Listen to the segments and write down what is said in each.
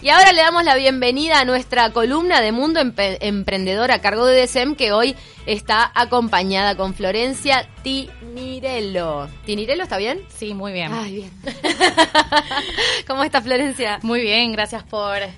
Y ahora le damos la bienvenida a nuestra columna de Mundo Emprendedor a cargo de DSEM que hoy está acompañada con Florencia Tinirello. ¿Tinirello está bien? Sí, muy bien. Ay, bien. ¿Cómo está Florencia? Muy bien, gracias por, eh,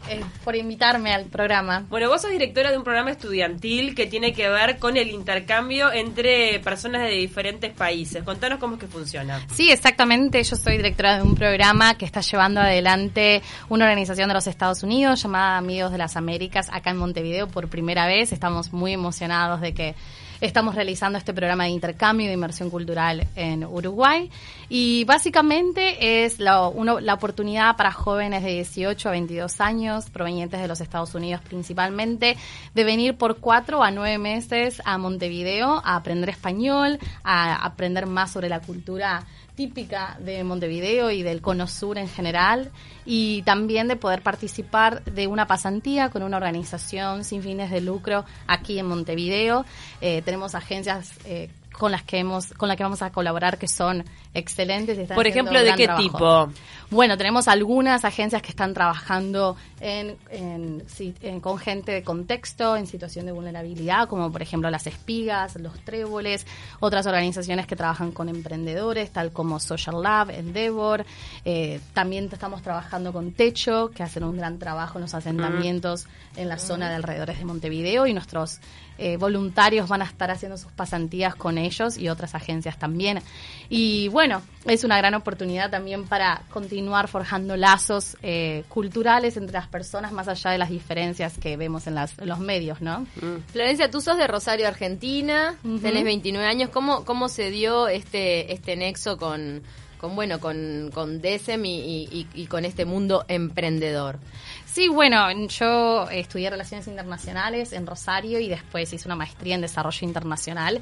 por invitarme al programa. Bueno, vos sos directora de un programa estudiantil que tiene que ver con el intercambio entre personas de diferentes países. Contanos cómo es que funciona. Sí, exactamente. Yo soy directora de un programa que está llevando adelante una organización de los Estados Unidos llamada Amigos de las Américas acá en Montevideo por primera vez. Estamos muy emocionados de que estamos realizando este programa de intercambio de inmersión cultural en Uruguay. Y básicamente es la, uno- la oportunidad para jóvenes de 18 a 22 años, provenientes de los Estados Unidos principalmente, de venir por cuatro a nueve meses a Montevideo a aprender español, a aprender más sobre la cultura típica de Montevideo y del Cono Sur en general y también de poder participar de una pasantía con una organización sin fines de lucro aquí en Montevideo. Eh, tenemos agencias eh, con las que hemos con las que vamos a colaborar que son excelentes. y están Por ejemplo, ¿de qué trabajo. tipo? Bueno, tenemos algunas agencias que están trabajando en, en- en- con gente de contexto en situación de vulnerabilidad, como por ejemplo las espigas, los tréboles, otras organizaciones que trabajan con emprendedores, tal como Social Lab, Endeavor. Eh, también estamos trabajando con Techo, que hacen un gran trabajo en los asentamientos en la zona de alrededores de Montevideo y nuestros eh, voluntarios van a estar haciendo sus pasantías con ellos y otras agencias también. Y bueno, es una gran oportunidad también para continuar forjando lazos eh, culturales entre las personas más allá de las diferencias que vemos en, las, en los medios, ¿no? Florencia, tú sos de Rosario, Argentina, Ujú. tenés 29 años. ¿Cómo, cómo se dio este, este nexo con, con bueno, con, con y- y- y con este mundo emprendedor? Sí, bueno, yo estudié Relaciones Internacionales en Rosario y después hice una maestría en Desarrollo Internacional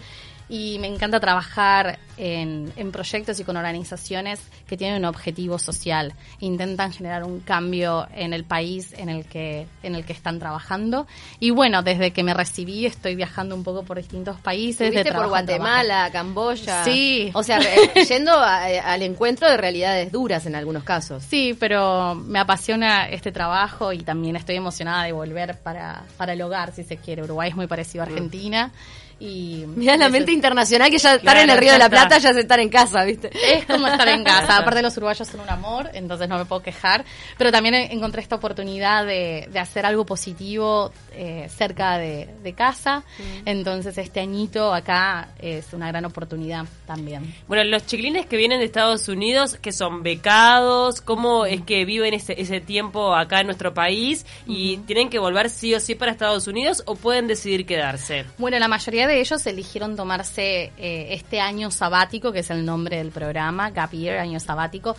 y me encanta trabajar en, en proyectos y con organizaciones que tienen un objetivo social, intentan generar un cambio en el país en el que en el que están trabajando y bueno, desde que me recibí estoy viajando un poco por distintos países. de por. Guatemala, Camboya. Sí. O sea, yendo a- al encuentro de realidades duras en algunos casos. Sí, pero me apasiona este trabajo y también estoy emocionada de volver para, para el hogar, si se quiere. Uruguay es muy parecido a Argentina. Y Mira la mente es- internacional que ya estar Claro, en el Río de la está. Plata ya es estar en casa, ¿viste? es como estar en casa. Aparte los uruguayos son un amor, entonces no me puedo quejar. Pero también en- encontré esta oportunidad de, de hacer algo positivo eh, cerca de, de casa. Entonces este añito acá es una gran oportunidad también. Bueno, los chiquilines que vienen de Estados Unidos, que son becados, ¿cómo es que viven ese, ese tiempo acá en nuestro país? ¿Y tienen que volver sí o sí para Estados Unidos o pueden decidir quedarse? Bueno, la mayoría de ellos eligieron tomarse eh, este año sabático, que es el nombre del programa, Gap Year, año sabático,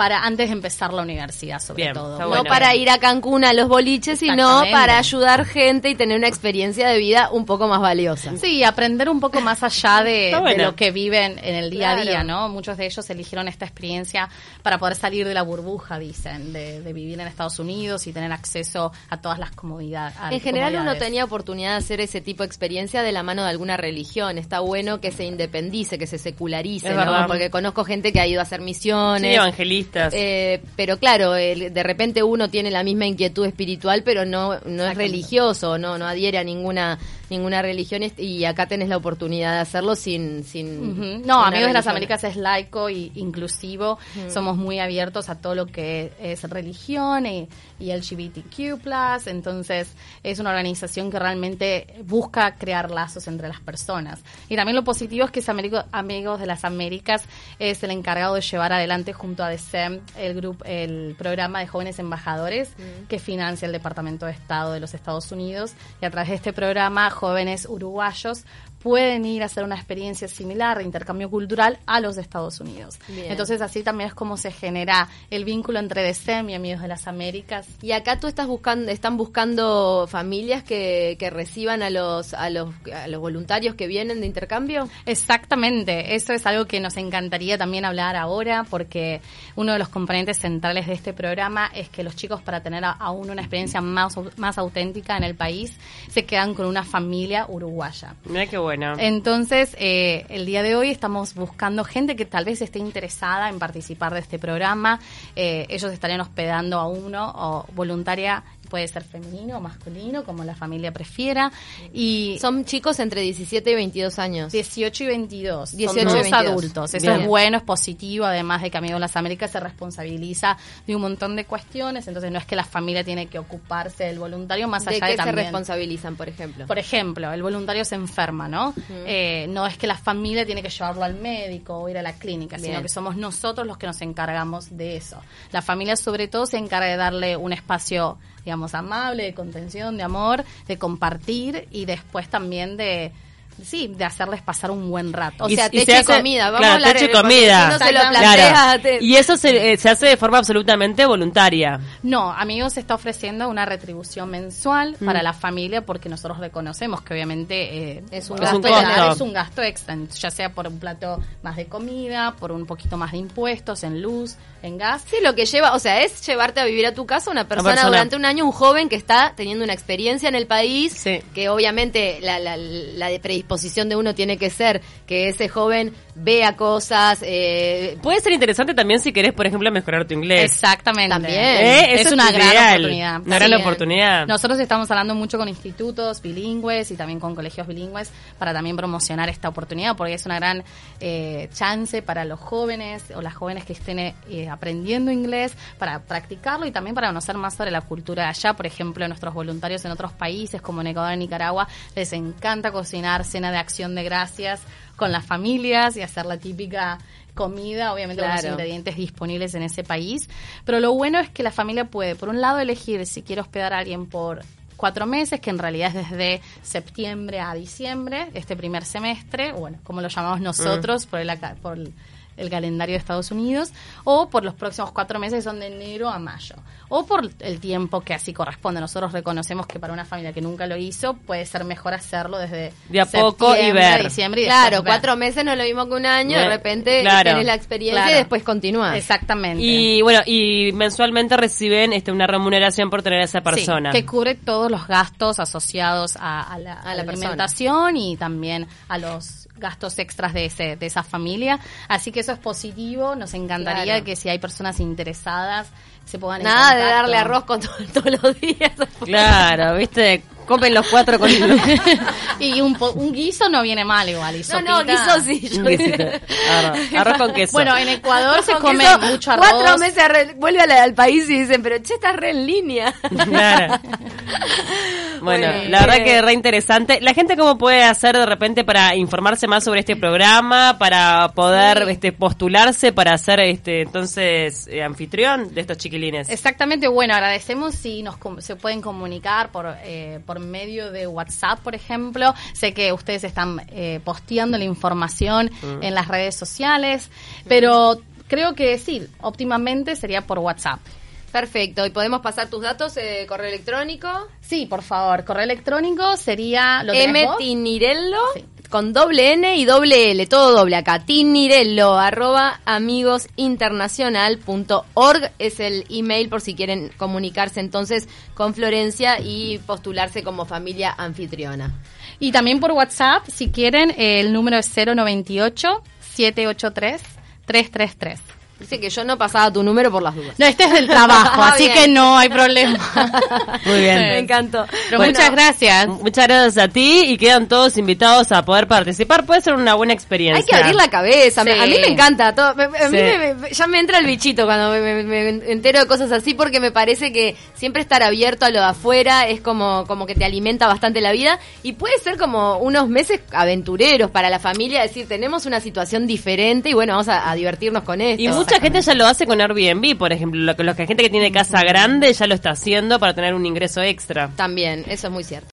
para antes de empezar la universidad, sobre Bien, todo. No bueno. para ir a Cancún a los boliches, sino para ayudar gente y tener una experiencia de vida un poco más valiosa. Sí, aprender un poco más allá de, lo que viven en el día Claro. a día, ¿no? Muchos de ellos eligieron esta experiencia para poder salir de la burbuja, dicen, de, de vivir en Estados Unidos y tener acceso a todas las comodidades. En general uno tenía oportunidad de hacer ese tipo de experiencia de la mano de alguna religión. Está bueno que se independice, que se secularice, ¿no? Porque conozco gente que ha ido a hacer misiones. Sí, Eh, pero claro, el- de repente uno tiene la misma inquietud espiritual, pero no, no es religioso, no, no adhiere a ninguna, ninguna religión y acá tenés la oportunidad de hacerlo sin... sin No, Amigos de las. Américas es laico y inclusivo. Somos muy abiertos a todo lo que es religión y, y LGBTQ+. Entonces, es una organización que realmente busca crear lazos entre las personas. Y también lo positivo es que es Américo- Amigos de las Américas es el encargado de llevar adelante junto a DECEM el grupo, el programa de jóvenes embajadores que financia el Departamento de Estado de los Estados Unidos. Y a través de este programa, jóvenes uruguayos pueden ir a hacer una experiencia similar de intercambio cultural a los de Estados Unidos. Bien. Entonces así también es como se genera el vínculo entre DECEM y Amigos de las Américas. Y acá tú estás buscando, están buscando familias que, que reciban a los, a los, a los voluntarios que vienen de intercambio. Exactamente, eso es algo que nos encantaría también hablar ahora porque uno de los componentes centrales de este programa es que los chicos para tener a- aún una experiencia más, más auténtica en el país se quedan con una familia uruguaya. Mira qué bueno. Bueno. Entonces, eh, el día de hoy estamos buscando gente que tal vez esté interesada en participar de este programa. Eh, ellos estarían hospedando a uno o voluntaria puede ser femenino o masculino, como la familia prefiera. Y son chicos entre 17 y 22 años. 18 y 22. 18 son y 22. adultos. Eso es bueno, es positivo, además de que Amigos de las Américas se responsabiliza de un montón de cuestiones, entonces no es que la familia tiene que ocuparse del voluntario más ¿De allá de también. se responsabilizan, por ejemplo? Por ejemplo, el voluntario se enferma, ¿no? Eh, no es que la familia tiene que llevarlo al médico o ir a la clínica, Bien. sino que somos nosotros los que nos encargamos de eso. La familia sobre todo se encarga de darle un espacio digamos, amable, de contención, de amor, de compartir y después también de sí, de hacerles pasar un buen rato. O Y- sea, y se techo y hace- comida. Vamos claro, a hablar techo y de- comida. se lo plantea, Claro. te- Y eso se, eh, se hace de forma absolutamente voluntaria. No, Amigos está ofreciendo una retribución mensual Mm. para la familia porque nosotros reconocemos que obviamente eh, Es un gasto gasto extra. es un gasto extra, ya sea por un plato más de comida, por un poquito más de impuestos en luz, en gas. Sí, lo que lleva, o sea, es llevarte a vivir a tu casa una persona, persona. durante un año, un joven que está teniendo una experiencia en el país, Sí. que obviamente la, la, la de predisposición de uno tiene que ser que ese joven vea cosas, eh, Puede ser interesante también si querés, por ejemplo, mejorar tu inglés. Exactamente. También. Eh, Es una gran oportunidad. Una gran oportunidad. Nosotros estamos hablando mucho con institutos bilingües y también con colegios bilingües para también promocionar esta oportunidad porque es una gran eh, chance para los jóvenes o las jóvenes que estén eh, aprendiendo inglés para practicarlo y también para conocer más sobre la cultura de allá. Por ejemplo, nuestros voluntarios en otros países como en Ecuador y Nicaragua les encanta cocinar cena de acción de gracias con las familias y hacer la típica comida, obviamente con los ingredientes disponibles en ese país. Pero lo bueno es que la familia puede, por un lado, elegir si quiere hospedar a alguien por cuatro meses, que en realidad es desde septiembre a diciembre, este primer semestre, bueno, como lo llamamos nosotros por, el, por el, el calendario de Estados Unidos, o por los próximos cuatro meses, que son de enero a mayo, o por el tiempo que así corresponde. Nosotros reconocemos que para una familia que nunca lo hizo, puede ser mejor hacerlo desde De a poco y septiembre ver. a diciembre. Y claro, ver. cuatro meses no es lo mismo que un año, de repente claro. tenés la experiencia Claro. y después continúas. Exactamente. Y bueno, y mensualmente reciben este una remuneración por tener a esa persona. Sí, que cubre todos los gastos asociados a, a la, A la alimentación y también a los gastos extras de ese de esa familia. Así que eso es positivo. Nos encantaría Claro. que si hay personas interesadas se puedan en Nada de darle arroz con todo- todos los días. Claro, viste, comen los cuatro con y un, po- un guiso no viene mal igual. Y No, no, guiso sí. yo-. Arroz, arroz con queso. Bueno, en Ecuador se come queso, mucho arroz. Cuatro meses arre- vuelve al país y dicen, pero che, estás re en línea. Claro. Bueno, Bueno, la verdad que re interesante. La gente cómo puede hacer de repente para informarse más sobre este programa, para poder Sí. este postularse para ser este entonces eh, anfitrión de estos chiquilines. Exactamente, bueno, agradecemos si nos se pueden comunicar por eh, por medio de WhatsApp, por ejemplo. Sé que ustedes están eh, posteando la información Mm. en las redes sociales, pero creo que sí, óptimamente sería por WhatsApp. Perfecto, y podemos pasar tus datos, eh, correo electrónico. Sí, por favor, correo electrónico sería lo M? Tinirello Sí. con doble N y doble L, todo doble acá. Tinirello arroba amigosinternacional.org es el email por si quieren comunicarse entonces con Florencia y postularse como familia anfitriona. Y también por WhatsApp, si quieren, el número es 098 783 333. Dice que yo no pasaba tu número por las dudas. No, este es del trabajo, Ah, así bien. que no hay problema. Muy bien. Me encantó. Pero Bueno, muchas gracias. Muchas gracias a ti y quedan todos invitados a poder participar. Puede ser una buena experiencia. Hay que abrir la cabeza. Sí. A mí me encanta. Todo. A mí Sí. me- me- ya me entra el bichito cuando me, me- me entero de cosas así porque me parece que siempre estar abierto a lo de afuera es como, como que te alimenta bastante la vida y puede ser como unos meses aventureros para la familia. Decir, tenemos una situación diferente y bueno, vamos a, a divertirnos con esto. Y mucha gente ya lo hace con Airbnb, por ejemplo. Lo que, lo que gente que tiene casa grande ya lo está haciendo para tener un ingreso extra. También, eso es muy cierto.